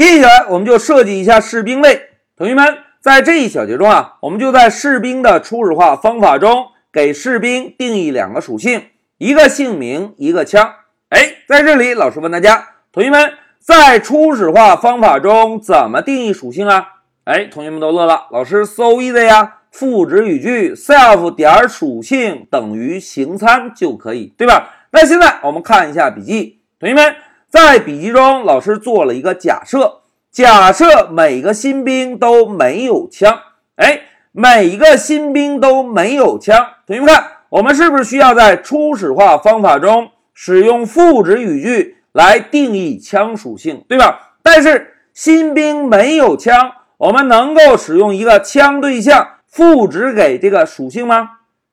接下来我们就设计一下士兵类。同学们，在这一小节中啊，我们就在士兵的初始化方法中给士兵定义两个属性，一个姓名，一个枪。哎，在这里，老师问大家，同学们在初始化方法中怎么定义属性啊？哎，同学们都乐了，老师 so easy 呀，赋值语句 self 点属性等于形参就可以，对吧？那现在我们看一下笔记，同学们在笔记中，老师做了一个假设。假设每个新兵都没有枪，哎，每一个新兵都没有枪。同学们看，我们是不是需要在初始化方法中使用赋值语句来定义枪属性，对吧？但是新兵没有枪，我们能够使用一个枪对象赋值给这个属性吗？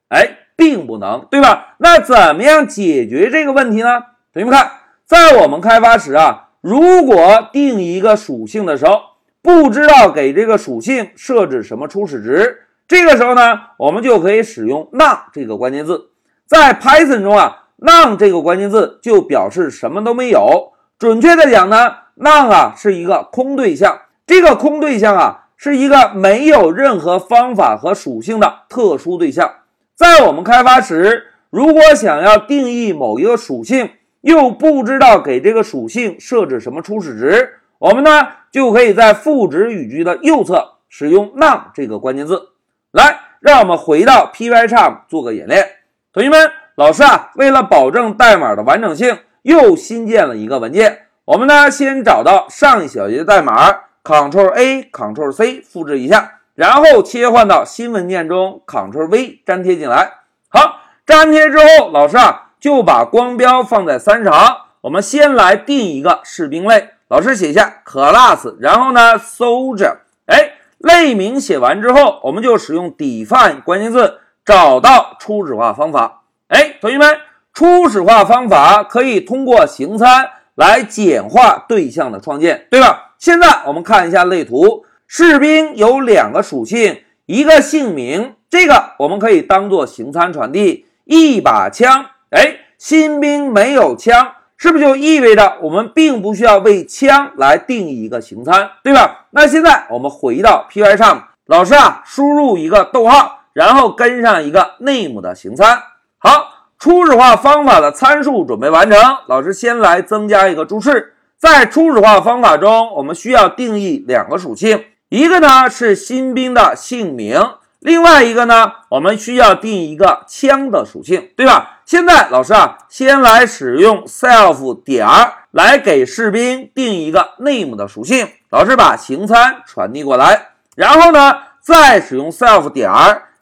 哎，并不能，对吧？那怎么样解决这个问题呢？同学们看，在我们开发时啊。如果定一个属性的时候，不知道给这个属性设置什么初始值，这个时候呢，我们就可以使用 none 这个关键字。在 Python 中啊，none 这个关键字就表示什么都没有。准确的讲呢，none 啊是一个空对象。这个空对象啊是一个没有任何方法和属性的特殊对象。在我们开发时，如果想要定义某一个属性，又不知道给这个属性设置什么初始值，我们呢就可以在赋值语句的右侧使用 none 这个关键字。来，让我们回到 Pycharm 做个演练。同学们，老师啊，为了保证代码的完整性，又新建了一个文件。我们呢先找到上一小节代码，Ctrl A Ctrl C 复制一下，然后切换到新文件中，Ctrl V 粘贴进来。好，粘贴之后，老师啊。就把光标放在三十行，我们先来定一个士兵类。老师写下 class，然后呢，soldier。哎，类名写完之后，我们就使用 define 关键字找到初始化方法。哎，同学们，初始化方法可以通过形参来简化对象的创建，对吧？现在我们看一下类图，士兵有两个属性，一个姓名，这个我们可以当做形参传递，一把枪。哎，新兵没有枪，是不是就意味着我们并不需要为枪来定义一个形参，对吧？那现在我们回到 P Y 上老师啊，输入一个逗号，然后跟上一个 name 的形参。好，初始化方法的参数准备完成。老师先来增加一个注释，在初始化方法中，我们需要定义两个属性，一个呢是新兵的姓名。另外一个呢，我们需要定一个枪的属性，对吧？现在老师啊，先来使用 self 点来给士兵定一个 name 的属性。老师把形参传递过来，然后呢，再使用 self 点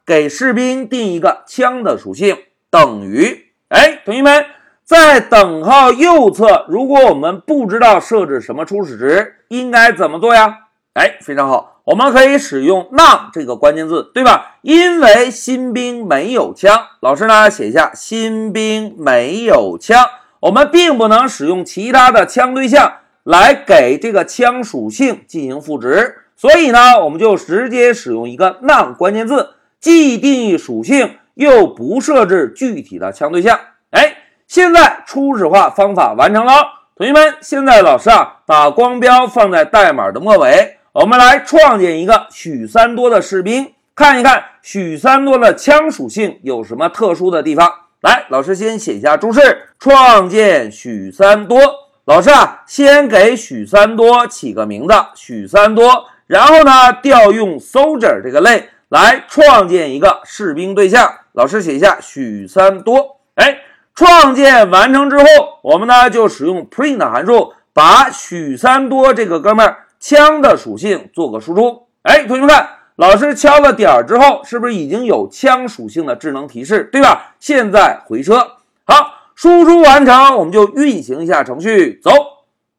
给士兵定一个枪的属性，等于。哎，同学们，在等号右侧，如果我们不知道设置什么初始值，应该怎么做呀？哎，非常好。我们可以使用浪这个关键字，对吧？因为新兵没有枪，老师呢写下新兵没有枪，我们并不能使用其他的枪对象来给这个枪属性进行赋值，所以呢，我们就直接使用一个浪关键字，既定义属性又不设置具体的枪对象。哎，现在初始化方法完成了，同学们，现在老师啊把光标放在代码的末尾。我们来创建一个许三多的士兵，看一看许三多的枪属性有什么特殊的地方。来，老师先写一下注释：创建许三多。老师啊，先给许三多起个名字，许三多。然后呢，调用 soldier 这个类来创建一个士兵对象。老师写下许三多。哎，创建完成之后，我们呢就使用 print 函数，把许三多这个哥们儿。枪的属性做个输出，哎，同学们看，老师敲了点儿之后，是不是已经有枪属性的智能提示，对吧？现在回车，好，输出完成，我们就运行一下程序，走。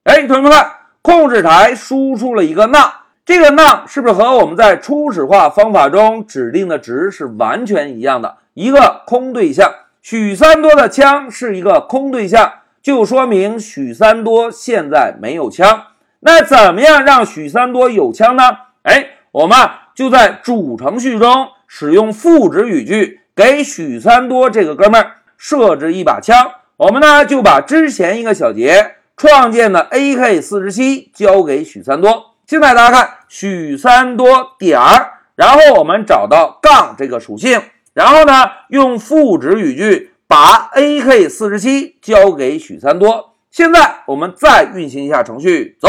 哎，同学们看，控制台输出了一个 none，这个 none 是不是和我们在初始化方法中指定的值是完全一样的？一个空对象，许三多的枪是一个空对象，就说明许三多现在没有枪。那怎么样让许三多有枪呢？哎，我们啊就在主程序中使用赋值语句，给许三多这个哥们儿设置一把枪。我们呢就把之前一个小节创建的 AK 四十七交给许三多。现在大家看许三多点儿，然后我们找到杠这个属性，然后呢用赋值语句把 AK 四十七交给许三多。现在我们再运行一下程序，走。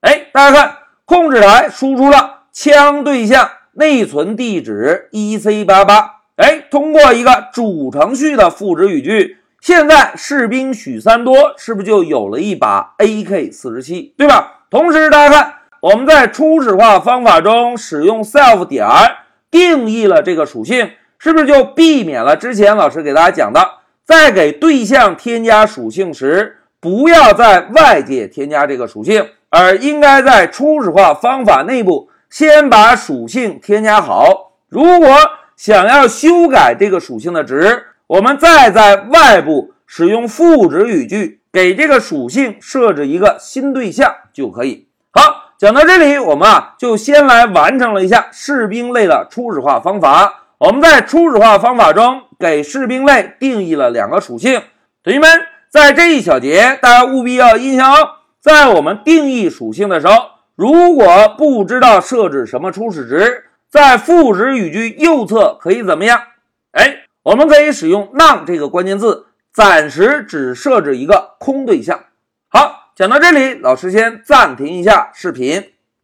哎，大家看，控制台输出了枪对象内存地址 EC 八八。哎，通过一个主程序的赋值语句，现在士兵许三多是不是就有了一把 AK 四十七，对吧？同时，大家看，我们在初始化方法中使用 self 点定义了这个属性，是不是就避免了之前老师给大家讲的，在给对象添加属性时，不要在外界添加这个属性，而应该在初始化方法内部先把属性添加好。如果想要修改这个属性的值，我们再在外部使用赋值语句给这个属性设置一个新对象就可以。好，讲到这里，我们啊就先来完成了一下士兵类的初始化方法。我们在初始化方法中给士兵类定义了两个属性。同学们，在这一小节，大家务必要印象哦，在我们定义属性的时候，如果不知道设置什么初始值。在赋值语句右侧可以怎么样？哎，我们可以使用 none 这个关键字，暂时只设置一个空对象。好，讲到这里，老师先暂停一下视频。